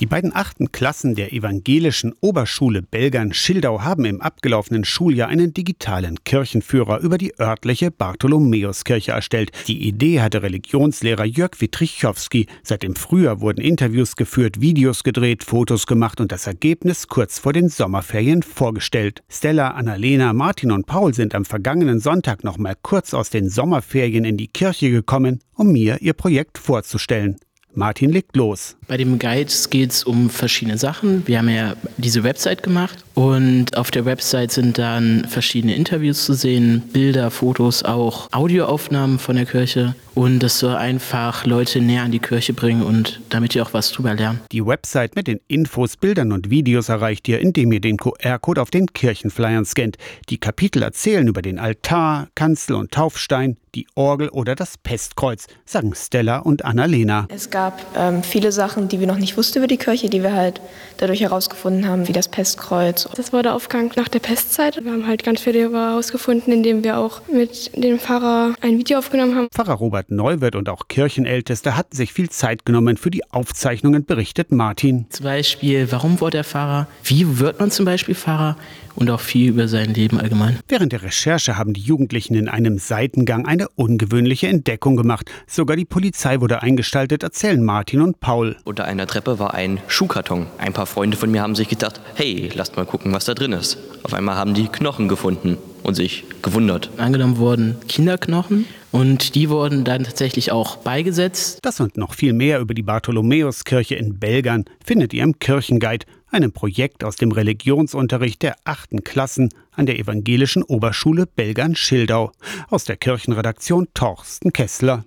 Die beiden achten Klassen der evangelischen Oberschule Belgern-Schildau haben im abgelaufenen Schuljahr einen digitalen Kirchenführer über die örtliche Bartholomäuskirche erstellt. Die Idee hatte Religionslehrer Jörg Witrichowski. Seit dem Frühjahr wurden Interviews geführt, Videos gedreht, Fotos gemacht und das Ergebnis kurz vor den Sommerferien vorgestellt. Stella, Annalena, Martin und Paul sind am vergangenen Sonntag noch mal kurz aus den Sommerferien in die Kirche gekommen, um mir ihr Projekt vorzustellen. Martin legt los. Bei dem Guide geht es um verschiedene Sachen. Wir haben ja diese Website gemacht und auf der Website sind dann verschiedene Interviews zu sehen, Bilder, Fotos, auch Audioaufnahmen von der Kirche. Und das soll einfach Leute näher an die Kirche bringen und damit ihr auch was drüber lernt. Die Website mit den Infos, Bildern und Videos erreicht ihr, indem ihr den QR-Code auf den Kirchenflyern scannt. Die Kapitel erzählen über den Altar, Kanzel und Taufstein, die Orgel oder das Pestkreuz, sagen Stella und Annalena. Es gab ähm, viele Sachen, die wir noch nicht wussten über die Kirche, die wir halt dadurch herausgefunden haben, wie das Pestkreuz. Das war der Aufgang nach der Pestzeit. Wir haben halt ganz viel herausgefunden, indem wir auch mit dem Pfarrer ein Video aufgenommen haben. Pfarrer Robert Neuwirth und auch Kirchenälteste hatten sich viel Zeit genommen für die Aufzeichnungen, berichtet Martin. Zum Beispiel, warum wurde er Pfarrer? Wie wird man zum Beispiel Pfarrer? Und auch viel über sein Leben allgemein. Während der Recherche haben die Jugendlichen in einem Seitengang eine ungewöhnliche Entdeckung gemacht. Sogar die Polizei wurde eingestaltet, erzählen Martin und Paul. Unter einer Treppe war ein Schuhkarton. Ein paar Freunde von mir haben sich gedacht, hey, lasst mal gucken, was da drin ist. Auf einmal haben die Knochen gefunden und sich gewundert. Angenommen wurden Kinderknochen und die wurden dann tatsächlich auch beigesetzt. Das und noch viel mehr über die Bartholomäuskirche in Belgern findet ihr im Kirchenguide, einem Projekt aus dem Religionsunterricht der achten Klassen an der evangelischen Oberschule Belgern-Schildau. Aus der Kirchenredaktion Torsten Kessler.